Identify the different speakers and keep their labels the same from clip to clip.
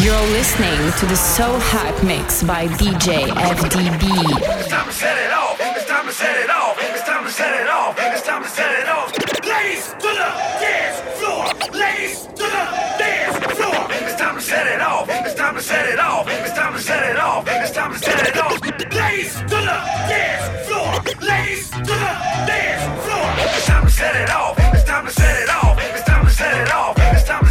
Speaker 1: You're listening to the So Hype Mix by DJ FDB.
Speaker 2: It's time to set it off. It's time to set it off. It's time to set it off. It's time to set it off. Ladies to the dance floor. Ladies to the dance floor. It's time to set it off. It's time to set it off. It's time to set it off. It's time to set it off. Ladies to the dance floor. Ladies to the dance floor. It's time to set it off. It's time to set it off. It's time to set it off. It's time to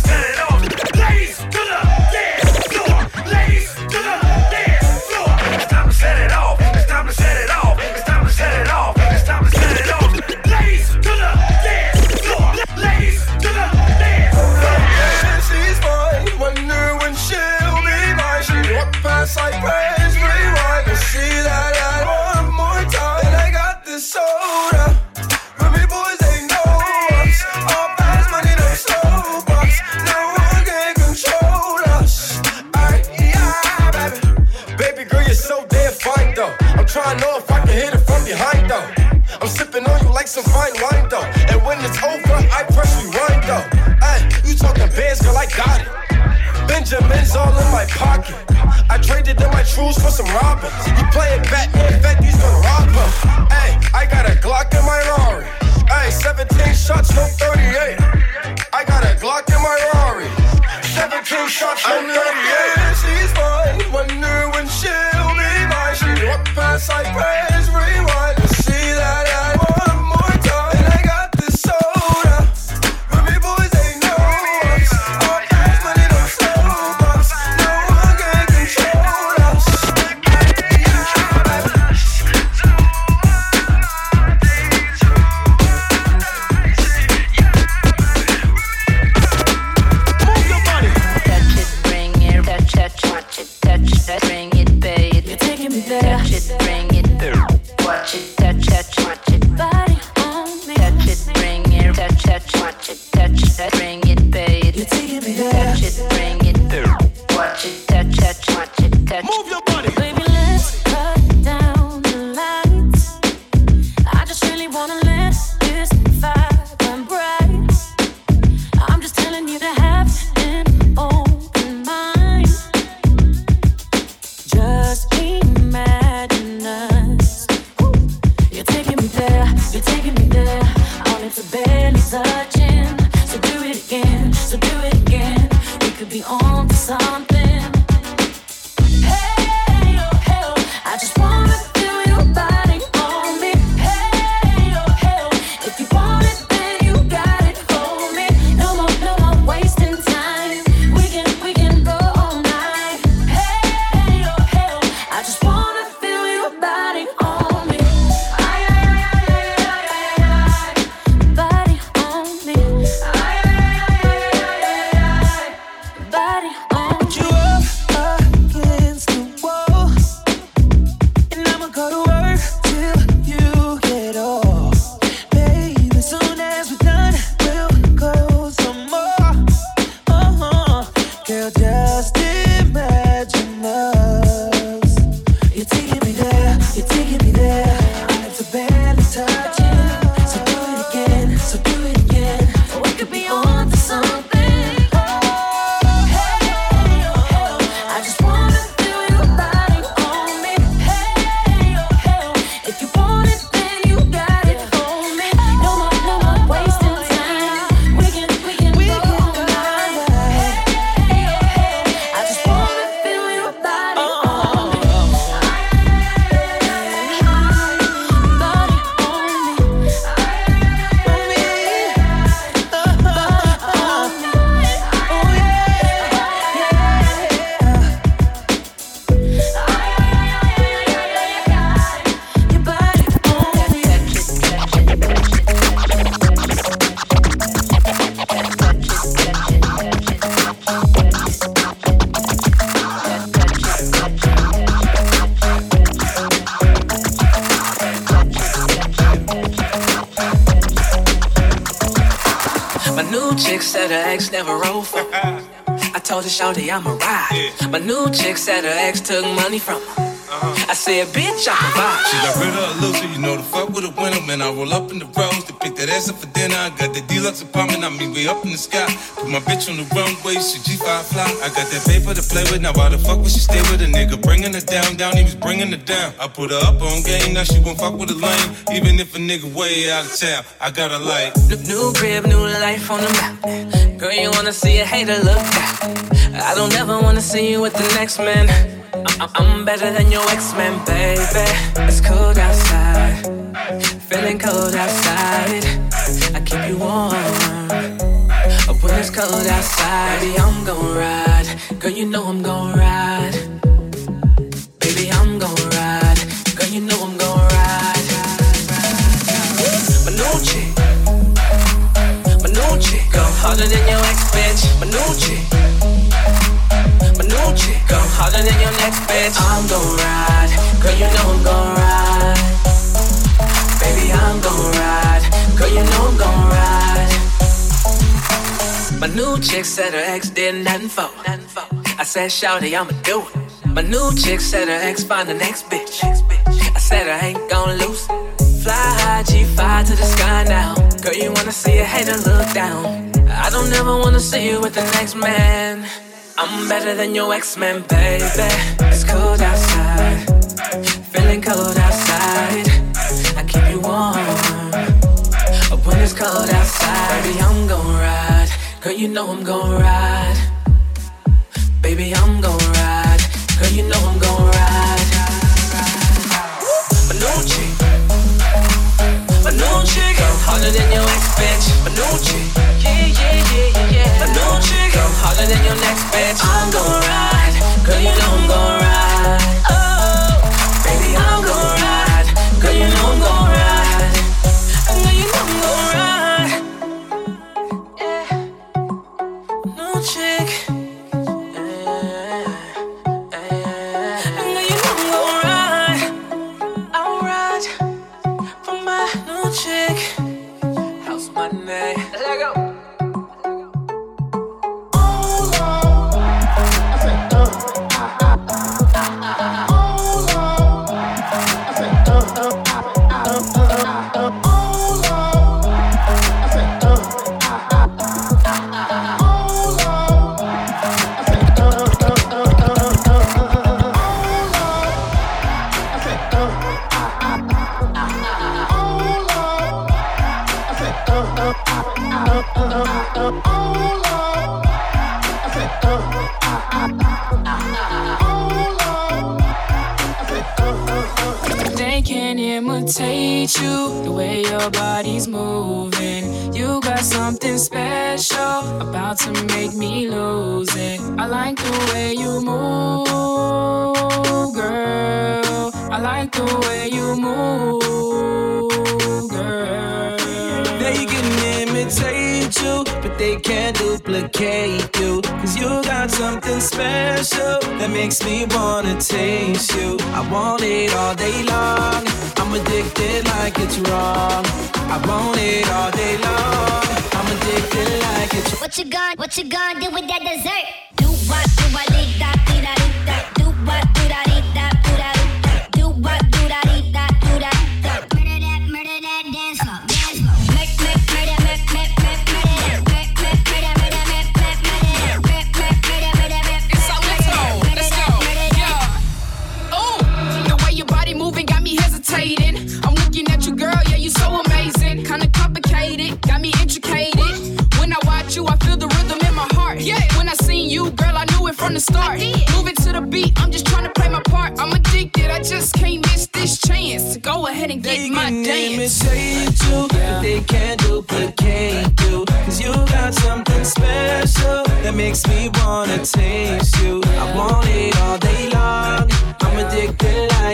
Speaker 3: pocket. I traded in my truths for some robbers. You playing Batman, bet these gonna rob us. Hey, I got a Glock in my Rari. Hey, 17 shots, no 38. I got a Glock in my Rari. 17 shots, no 38.
Speaker 4: said her ex took money from her. Uh-huh. I said, bitch, I provide.
Speaker 5: She got rid of her loser, you know the fuck with a winner. Man, I roll up in the rose to pick that ass up for dinner. I got the deluxe apartment, I mean, way up in the sky. Put my bitch on the runway, she G5 fly. I got that paper to play with, now why the fuck would she stay with a nigga? Bringing her down, down, he was bringing her down. I put her up on game, now she won't fuck with a lame. Even if a nigga way out of town, I got a light.
Speaker 4: New crib, new life on the mountain. Girl, you wanna see a hater look down. I don't ever wanna see you with the next man. I- I'm better than your ex-man, baby. It's cold outside, feeling cold outside. I keep you warm. When it's cold outside, baby, I'm gon' ride. Girl, you know I'm gon' ride. Bitch. I'm gon' ride. Girl, you know I'm gon' ride. Baby, I'm gon' ride. Girl, you know I'm gon' ride. My new chick said her ex did nothing for. I said, Shawty, I'ma do it. My new chick said her ex find the next bitch. I said I ain't gon' lose. Fly high, G5 to the sky now. Girl, you wanna see a hater look down. I don't ever wanna see you with the next man. I'm better than your ex-man, baby. Cold outside, feeling cold outside. I keep you warm. When it's cold outside, baby, I'm gon' ride. Girl, you know I'm gon' ride. Baby, I'm gon' ride. Girl, you know I'm gon' ride. New chick, go harder than your ex bitch. Yeah, yeah, yeah, yeah, yeah. My new chick, go harder than your next bitch. I'm gon' ride. Girl, you know I'm gon' ride. Oh,
Speaker 6: makes me wanna taste you. I want it all day long. I'm addicted like it's wrong. I want it all day long. I'm addicted like it's
Speaker 7: What you gon' what you gon' do with that dessert?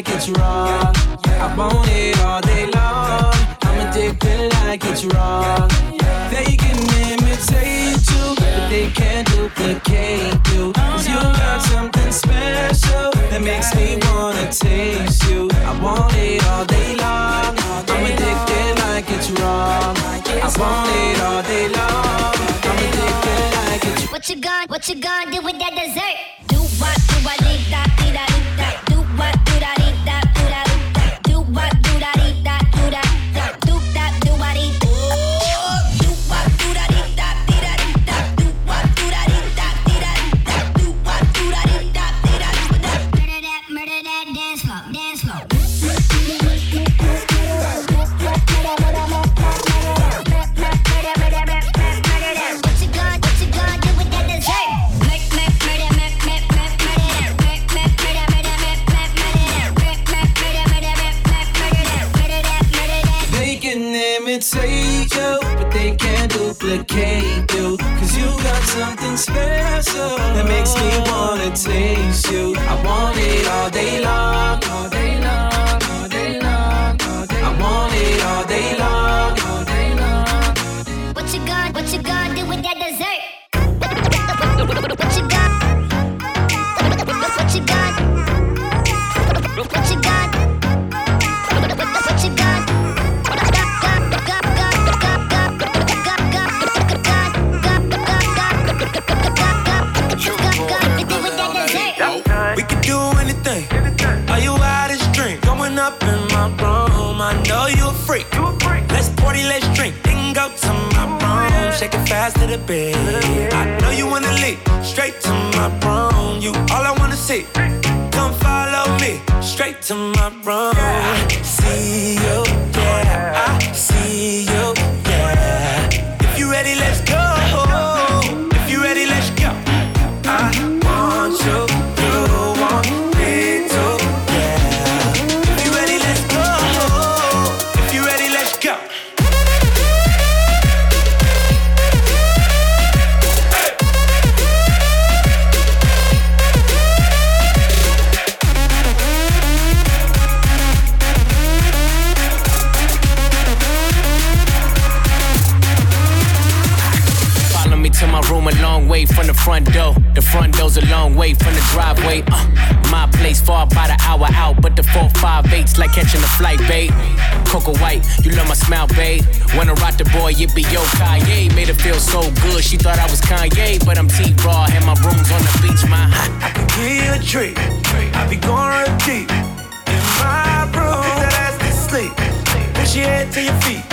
Speaker 6: Like it's wrong. I want it all day long. I'm addicted like it's wrong. They can imitate you, but they can't duplicate you. Cause you got something special that makes me wanna taste you. I want it all day long. I'm addicted like it's wrong. I want it all day long. I'm addicted like it's
Speaker 7: What you gon' what you gon' do with that dessert? Do what do I dee da dee da
Speaker 6: duplicate you. Cause you got something special that makes me wanna taste you. I want it all day long, all day long, all day long, all day long. I want it all day long, all day long.
Speaker 7: What you what you gonna do with that dessert?
Speaker 8: Know you a freak. Let's party, let's drink. Then go to my room. Shake it fast to the bed. I know you wanna leave. Straight to my room. You all I wanna see. Come follow me. Straight to my room. See you, yeah. I see
Speaker 9: front door. The front door's a long way from the driveway. Uh, my place far about an hour out, but the four five eight's like catching a flight, babe. Coco White, you love my smile, babe. When I rock the boy, it be yo Kanye. Made her feel so good, she thought I was Kanye, but I'm T Raw, and my room's on the beach, my.
Speaker 8: I can give you a treat. I be going real deep in my room. Put that ass to sleep. Push your head to your feet.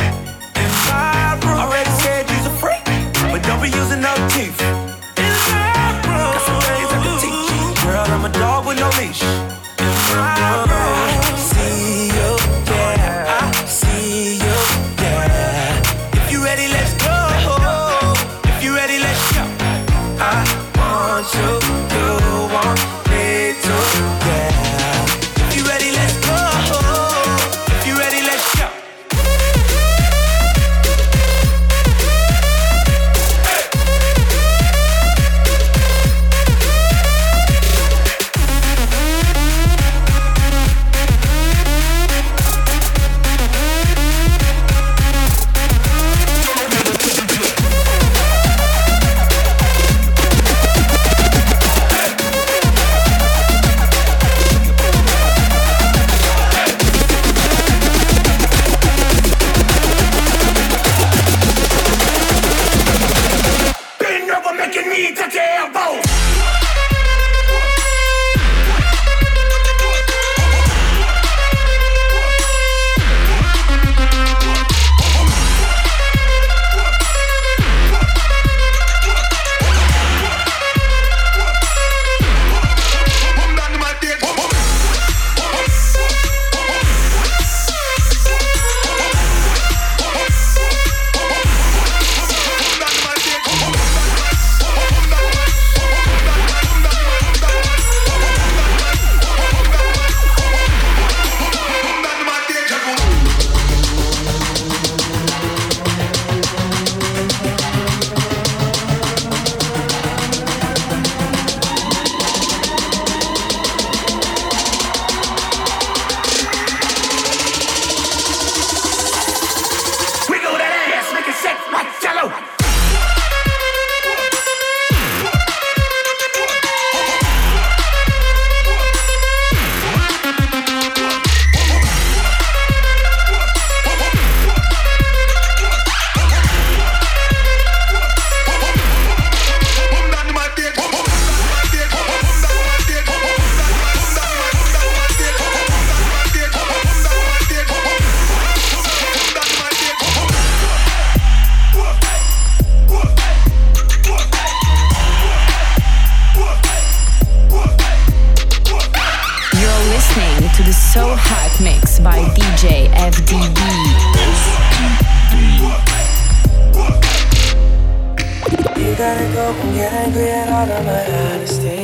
Speaker 8: In my room. Already said you's a freak, but don't be using no teeth. Dog with no leash. Of my honesty.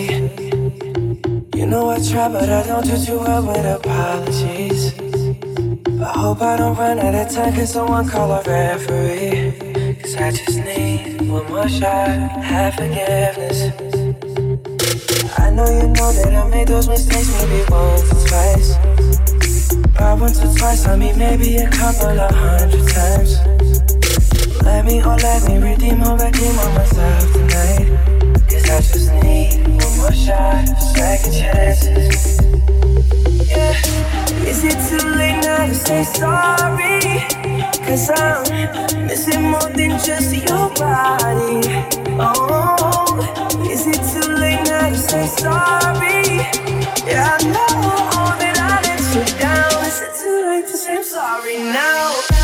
Speaker 8: You know I try, but I don't do too well with apologies. I hope I don't run out of time, cause someone call a referee.
Speaker 10: Cause I just need one more shot, have forgiveness. I know you know that I made those mistakes maybe once or twice. But once or twice, I mean maybe a couple of hundred times. Let me, oh let me redeem or redeem on myself tonight. Cause I just need one more shot, second chances. Yeah. Is it too late now to say sorry? Cause I'm missing more than just your body. Oh, is it too late now to say sorry? Yeah, I know that I let you down. Is it too late to say sorry now?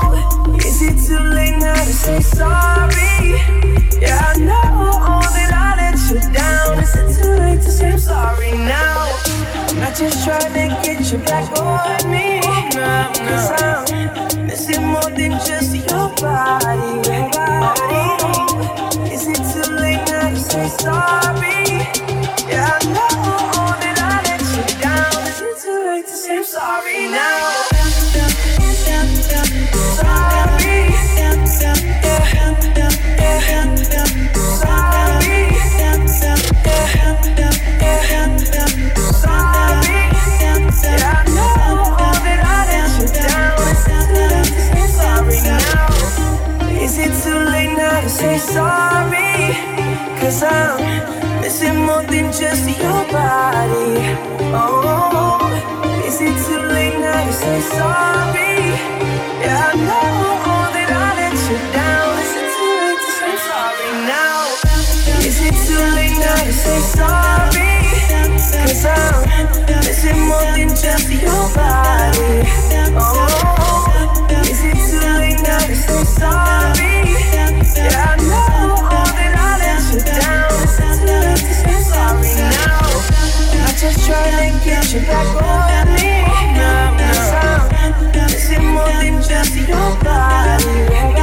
Speaker 10: is it too late now to say sorry? Yeah, I know all that I let you down. Is it too late to say I'm sorry now? Not just trying to get you back on me. Cause I'm missing more than just your body. Oh, is it too late now to say sorry? Yeah, I know all that I let you down. Is it too late to say I'm sorry now? Sorry? Cause I'm missing more than just your body. Oh, is it too late now to say sorry? Yeah, I know that I let you down. Is it too late to say sorry now? Is it too late now to say sorry? Cause I'm missing more than just your body. Oh, is it too late now to say sorry? Just trying to get you back on me. Cause I'm missing more than just your body.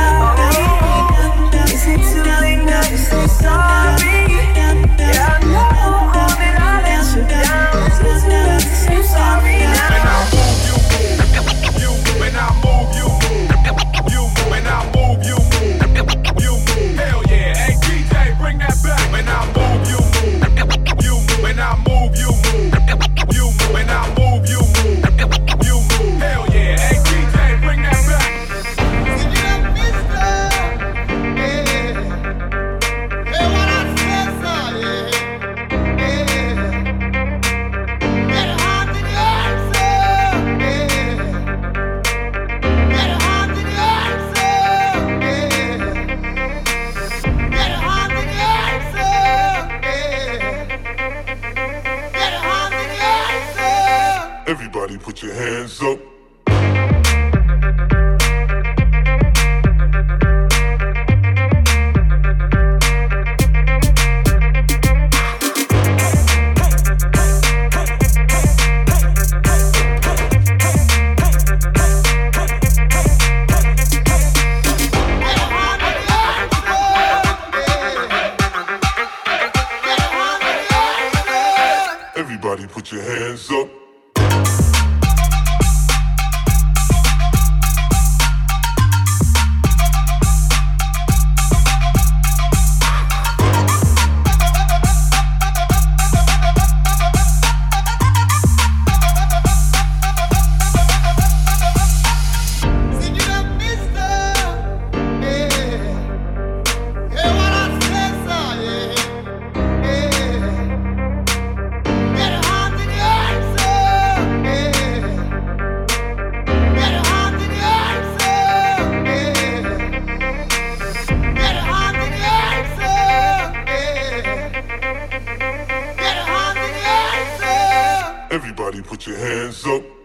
Speaker 11: Put your hands up.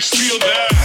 Speaker 11: Bitch, feel that.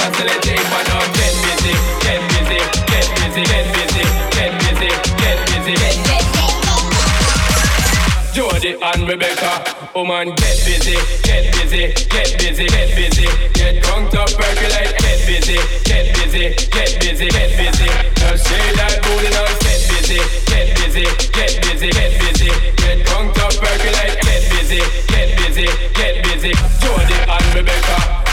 Speaker 12: facility, but no, get busy, get busy, get busy, get busy, get busy, get busy. Get busy. Jody and Rebecca, woman, oh get busy, get busy, get busy, get busy, get drunk to percolate, get busy, get busy, get busy, get busy. Just say that booty now, get busy, get busy, get busy, get busy, get drunk to percolate, get busy, get busy, get busy. Jody and Rebecca.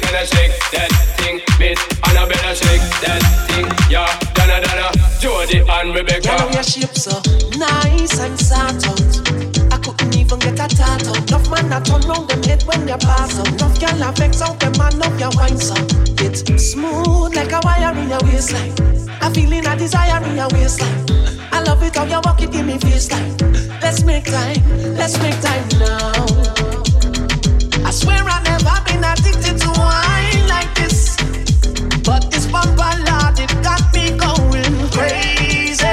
Speaker 12: Can I, I shake that thing, miss? Annabella shake that thing, yeah. Donna, Donna, Jody and Rebecca.
Speaker 13: Your so nice and out. I couldn't even get a a turn round them head when you pass out. Girl a vex out them man up your so. It's smooth like a wire in your waistline. A feeling a desire in your waistline. I love it how you walk it, give me face time. Let's make time, let's make time now. I swear I've never been addicted to wine like this. But this bumper lord, it got me going crazy.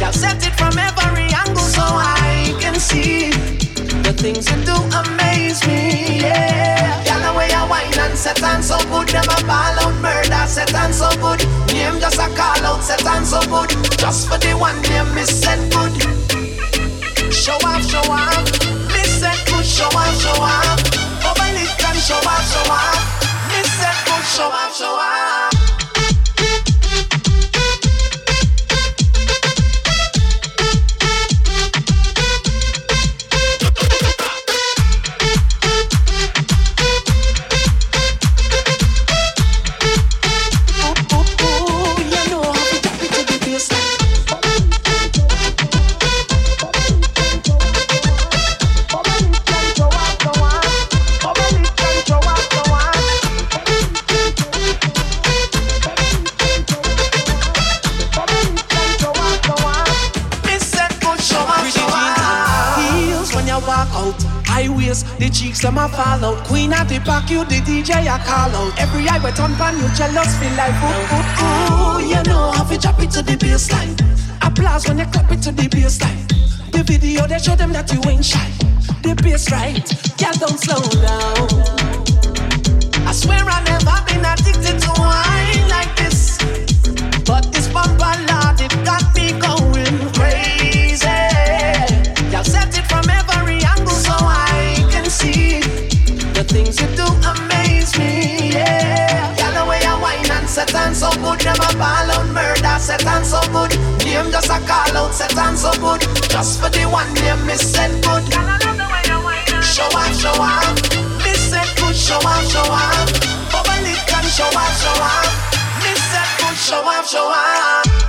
Speaker 13: Y'all set it from every angle so I can see the things you do amaze me. Yeah, y'all way I wine and set on so good, them a ball out murder, set on so good. Name just a call out, set on so good. Just for the one name, miss set good. You jealous feel like ooh ooh ooh. You know how to drop it to the baseline. Applause when you clap it to the baseline. The video they show them that you ain't shy. The bass right, girl don't slow down. Just a call out, set on so good. Just for the one name, miss set good. Show off, show off. Miss set good, show off, show off. Bubble it can show off, show off. Miss set good, show off, show off.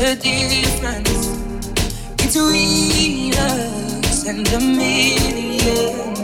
Speaker 14: A difference between us and a million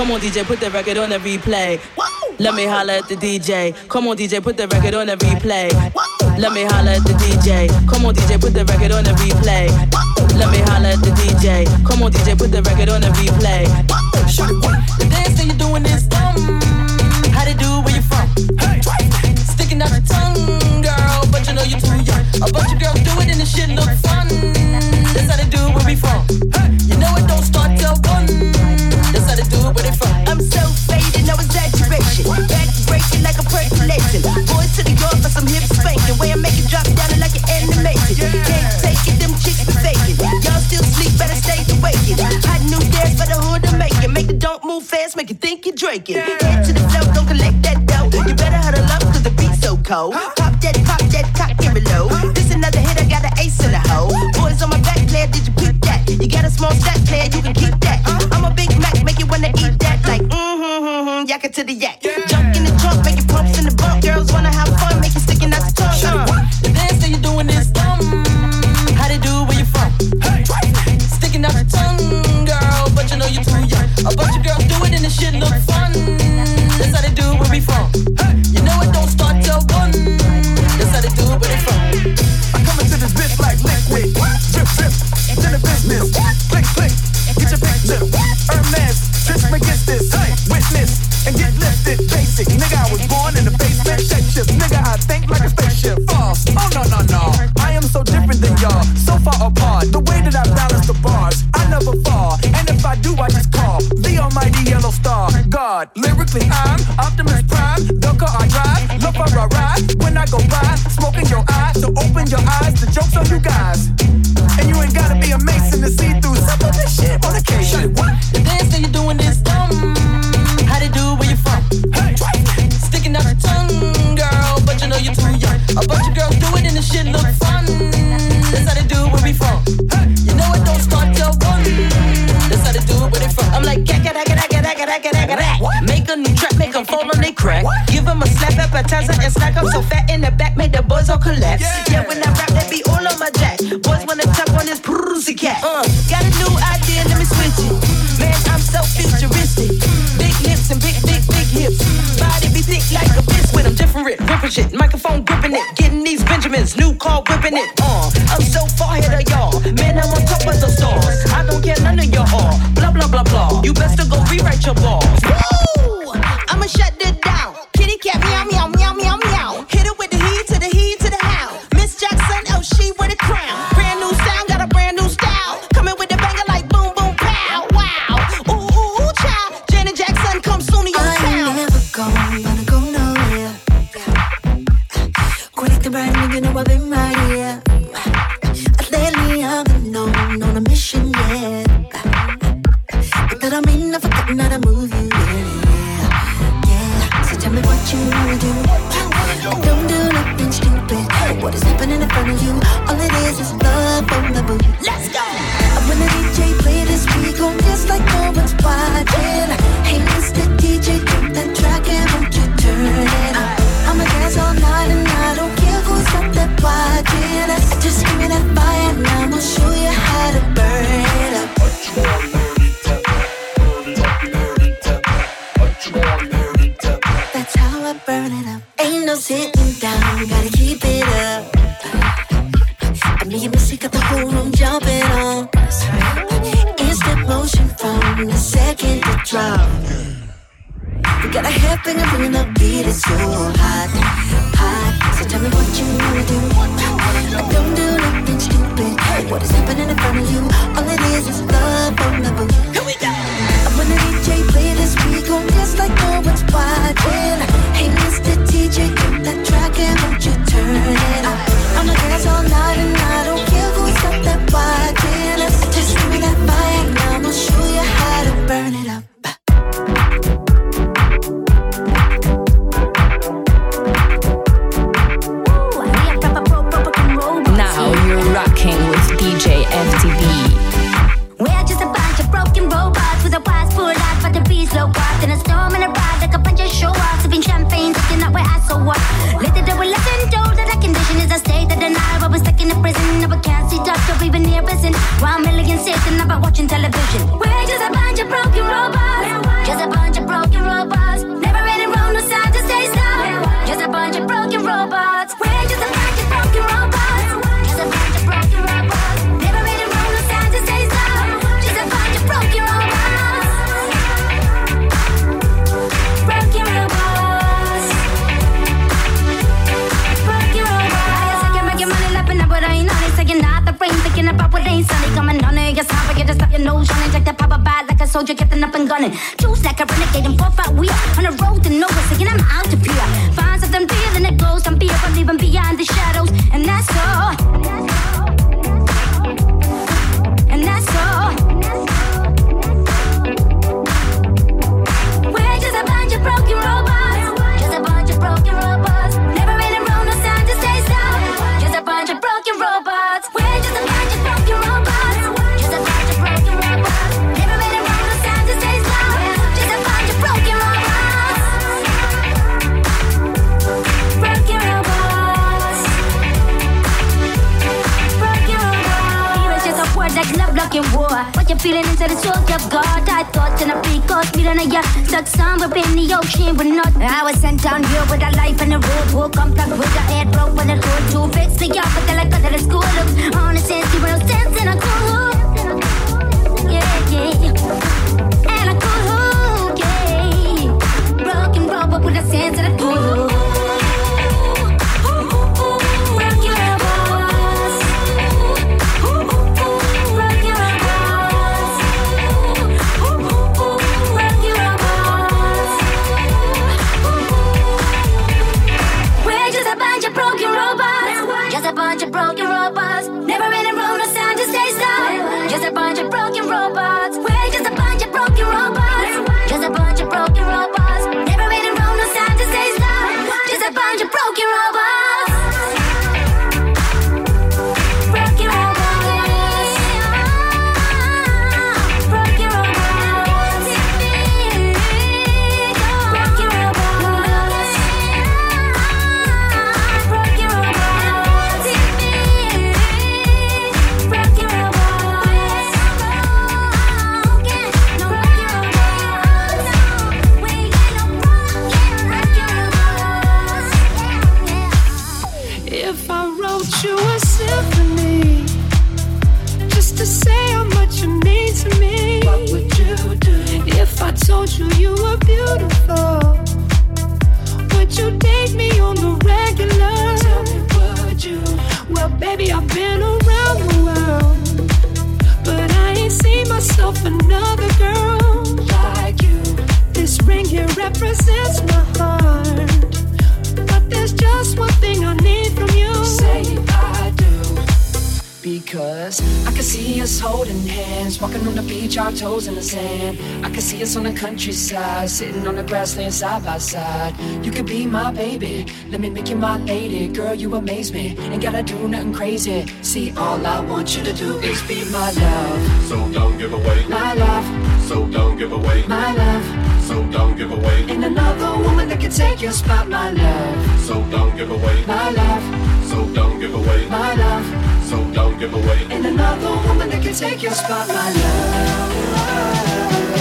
Speaker 15: Come on, DJ, put the record on the replay. Let me holler at the DJ. Come on, DJ, put the record on the replay.
Speaker 16: Let me holler at the DJ. Come on, DJ, put the record on the replay. Let me holler at the DJ. Come on, DJ, put the record on the replay.
Speaker 10: The dance that you're doing is dumb. How they do where you from? Sticking out your tongue, girl, but you know you're too young. A bunch of girls do it and the shit look fun. That's how they do where we from.
Speaker 15: for some hip spanking. Way I make it drop down like an animation. Can't take it, them chicks be faking. Y'all still sleep, better stay awakened. Hot new dance for the hood to make it. Make it don't move fast, make you think you're drinking. Head to the floor, don't collect that dough. You better huddle up, cause the beat's so cold. Man, I'm on top of the stars. I don't care none of your all. Blah, blah, blah, blah. You best to go rewrite your balls.
Speaker 17: side, sitting on the grassland side by side. You could be my baby, let me make you my lady. Girl, you amaze me, ain't gotta do nothing crazy. See, all I want you to do is be my love.
Speaker 18: So don't give away
Speaker 17: my love.
Speaker 18: So don't give away
Speaker 17: my love.
Speaker 18: So don't give away.
Speaker 17: Ain't another woman that can take your spot, my love.
Speaker 18: So don't give away
Speaker 17: my love.
Speaker 18: So don't give away
Speaker 17: my love.
Speaker 18: So don't give away.
Speaker 17: Ain't another woman that can take your spot, my love.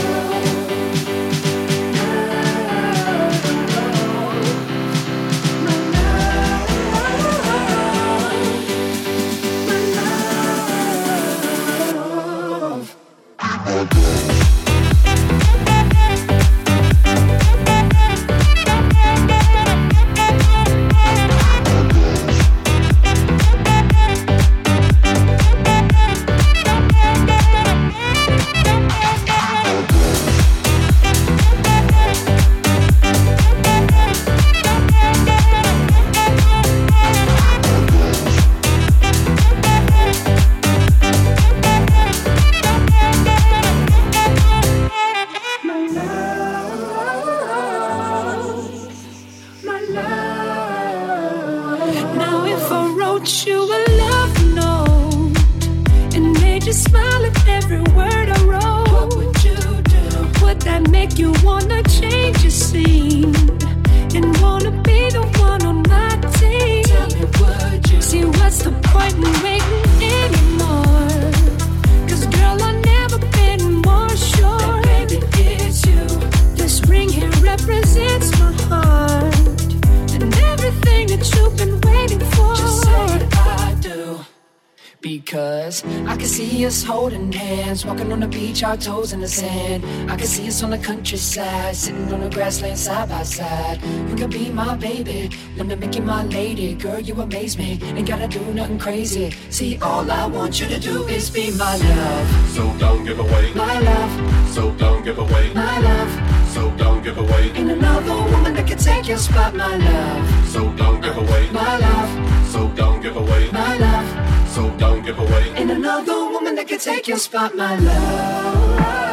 Speaker 19: again.
Speaker 17: Because I can see us holding hands, walking on the beach, our toes in the sand. I can see us on the countryside, sitting on the grassland side by side. You can be my baby, wanna make you my lady. Girl, you amaze me, ain't gotta do nothing crazy. See, all I want you to do is be my love.
Speaker 18: So don't give away
Speaker 17: my love.
Speaker 18: So don't give away
Speaker 17: my love.
Speaker 18: So don't give away
Speaker 17: Ain't another woman that can take your spot, my love.
Speaker 18: So don't give away
Speaker 17: my love.
Speaker 18: So don't give away
Speaker 17: my love.
Speaker 18: So don't give away
Speaker 17: Ain't another woman that can take your spot, my love.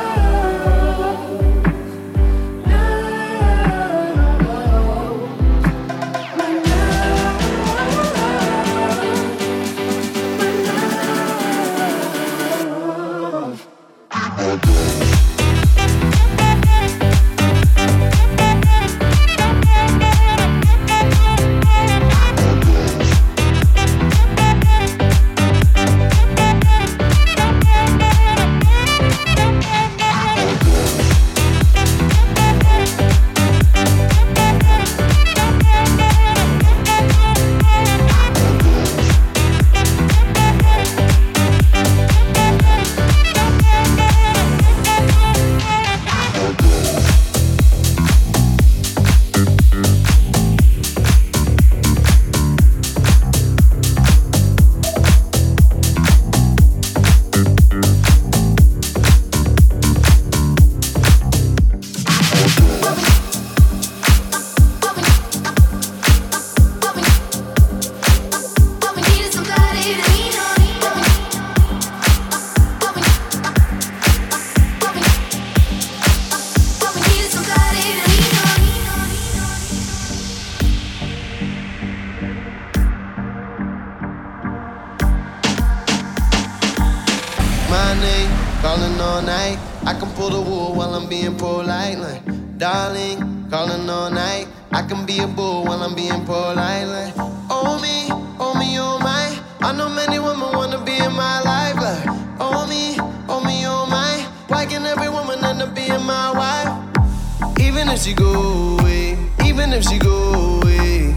Speaker 20: I can pull the wool while I'm being polite. Like, darling, calling all night. I can be a bull while I'm being polite. Like, oh me, oh me, oh my. I know many women wanna be in my life. Like, oh me, oh me, oh my. Why can every woman end up being my wife? Even if she go away, even if she go away,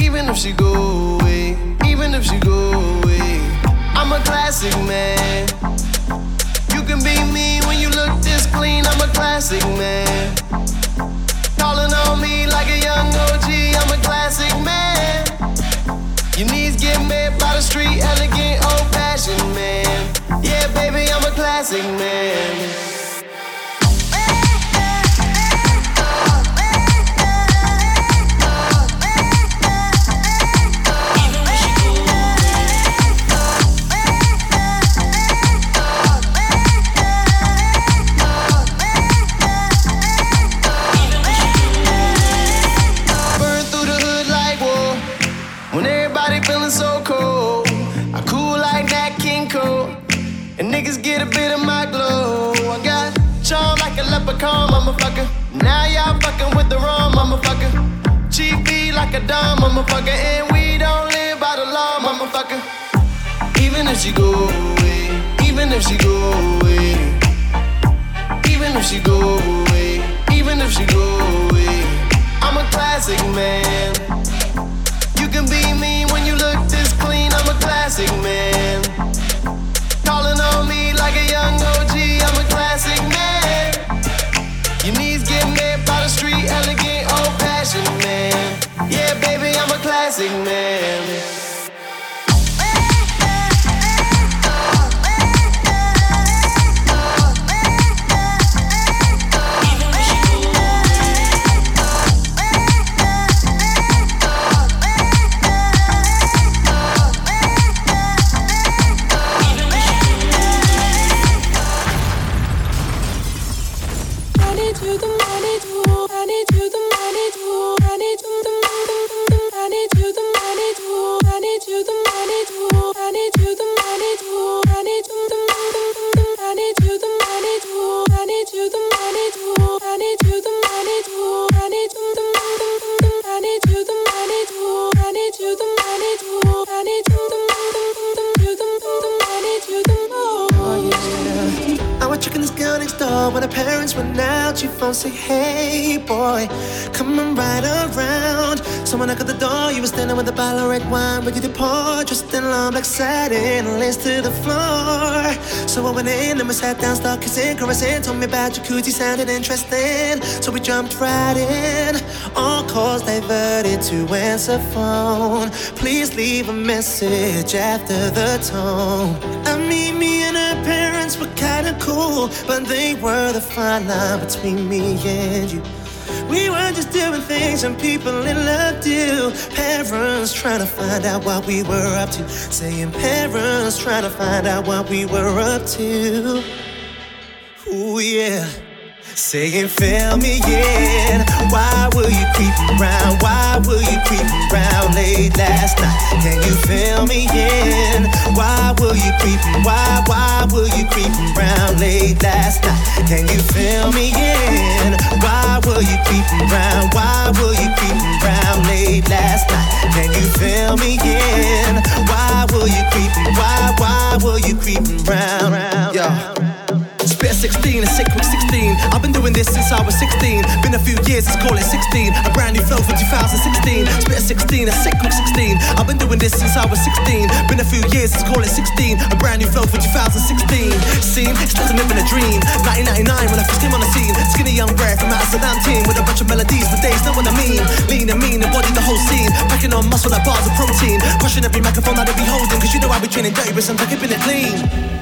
Speaker 20: even if she go away, even if she go away. I'm a classic man. Me when you look this clean. I'm a classic man. Calling on me like a young OG. I'm a classic man. Your knees get met by the street, elegant, old fashioned man. Yeah, baby, I'm a classic man. A leprechaun, motherfucker. Now y'all fucking with the wrong motherfucker. Be like a dumb motherfucker. And we don't live by the law, motherfucker. Even if she go away, even if she go away, even if she go away, even if she go away. I'm a classic man. You can be me when you look this clean. I'm a classic man.
Speaker 21: Sat down, started kissing, caressing, told me about jacuzzi, sounded interesting. So we jumped right in, all calls diverted to answer phone. Please leave a message after the tone. I mean, me and her parents were kinda cool, but they were the fine line between me and you. Things and people in love do. Parents trying to find out what we were up to. Saying parents trying to find out what we were up to. Ooh, yeah. Saying, fill me in. Why will you creep around? Why will you creep around late last night? Can you fill me in? Why will you creep? Why, why will you creep around late last night? Can you fill me in? Why will you creep around? Why will you creep around late last night? Can you fill me in? Why will you creep? Why, why will you creep around? Yo. Spit 16 and sick with 16. I've been doing this since I was 16. Been a few years, let's call it 16. A brand new flow for 2016. Spit 16 and sick with 16. I've been doing this since I was 16. Been a few years, let's call it 16. A brand new flow for 2016. Scene, it's like I'm living a dream. 1999 when I first came on the scene. Skinny young brat from Amsterdam team with a bunch of melodies for days, know what I mean. Lean and mean, embody the whole scene. Packing on muscle like bars of protein. Crushing every microphone that I be holding. Cause you know I be training dirty, but sometimes keeping it clean.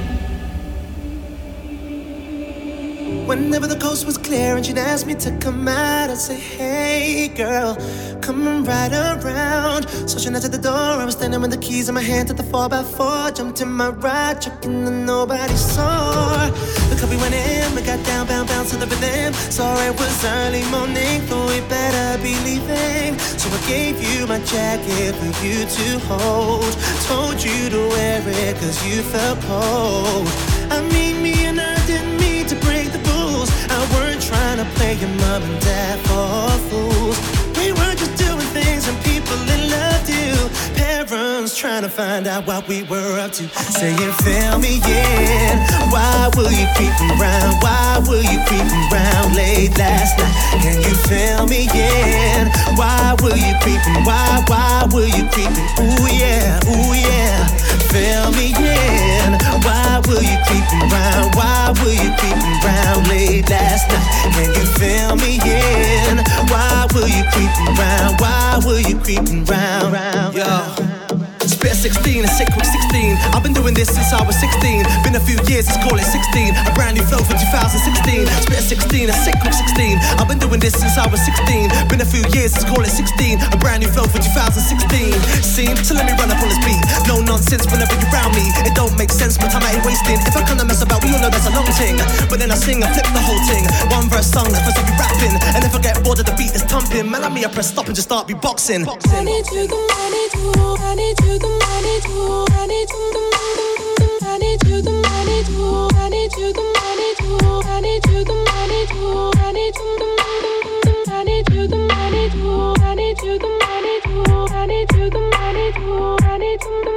Speaker 21: Whenever the coast was clear and she'd ask me to come out, I'd say, Hey girl, coming right around. So she knocked at the door, I was standing with the keys in my hand at the 4x4. Jumped in my ride, checking that nobody saw. The coffee went in, we got down, bound, bound to the rhythm. Saw it was early morning, thought we better be leaving. So I gave you my jacket for you to hold. Told you to wear it cause you felt cold. I mean, me and I didn't trying to play your mom and dad for fools. We were just doing things and people in love do. Parents trying to find out what we were up to. Saying, fill me in. Why will you creep around? Why will you creep around late last night? Can you fill me in? Why will you creep? Why, Why round. Yo. Spit 16 and sick with 16. I've been few years, let's call it 16. A brand new flow for 2016. Spit 16 and sick with 16. I've been doing this since I was 16. Been a few years, let's call it 16. A brand new flow for 2016. Scene, so let me run up on this beat. No nonsense whenever you're around me. It don't make sense, but time I ain't wasting. If I kinda mess about, we all know that's a long thing. But then I sing and flip the whole thing. One verse song, the first to be rapping. And if I get bored of the beat that's thumping, man, I me I press stop and just start beatboxing.
Speaker 17: I need you, the money too. I need you, the money too. I need you, the I need you, the money too. I need you, the money too. I need you, the money too. I need you, the money, I need you, the money too. I need you, the money too. I need you, the money too. I need you, the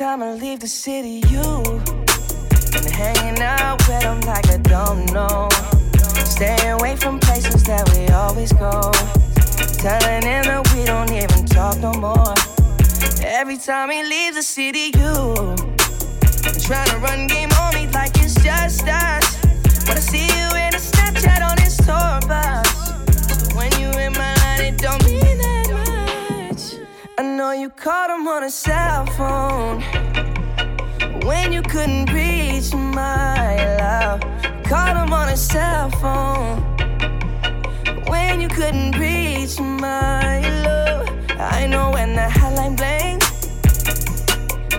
Speaker 10: time I leave the city, you been hanging out with them like I don't know. Stay away from places that we always go. Telling him that we don't even talk no more. Every time he leaves the city, you trying to run game on me like it's just us. Wanna see you in a Snapchat on his tour bus. you called him on a cell phone when you couldn't reach my love. Called him on a cell phone when you couldn't reach my love. I know when the hotline bling,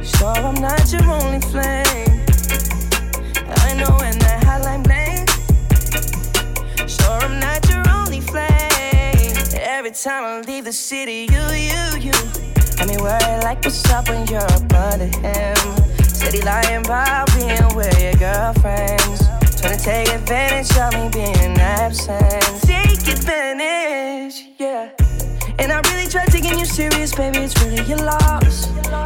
Speaker 10: sure I'm not your only flame. I know when the hotline bling, sure I'm not your only flame. Every time I leave the city, you, you, you. Got me worried like what's up when you're up under him. He lying about being with your girlfriends. Trying to take advantage of me being absent. Take advantage, yeah. And I really tried taking you serious, baby. It's really your loss.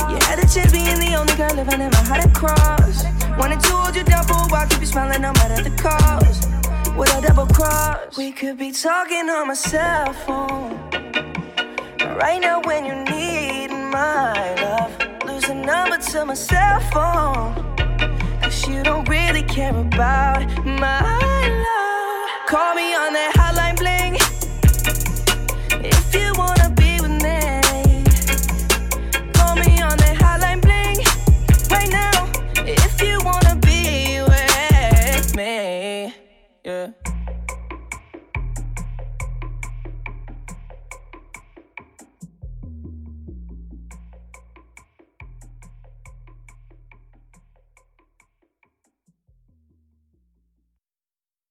Speaker 10: You had a chance being the only girl living in my heart to cross. Wanted to hold you down for a while, keep you smiling no matter the cost. With a double cross, we could be talking on my cell phone. Right now, when you need my love, lose the number to my cell phone. Cause you don't really care about my love. Call me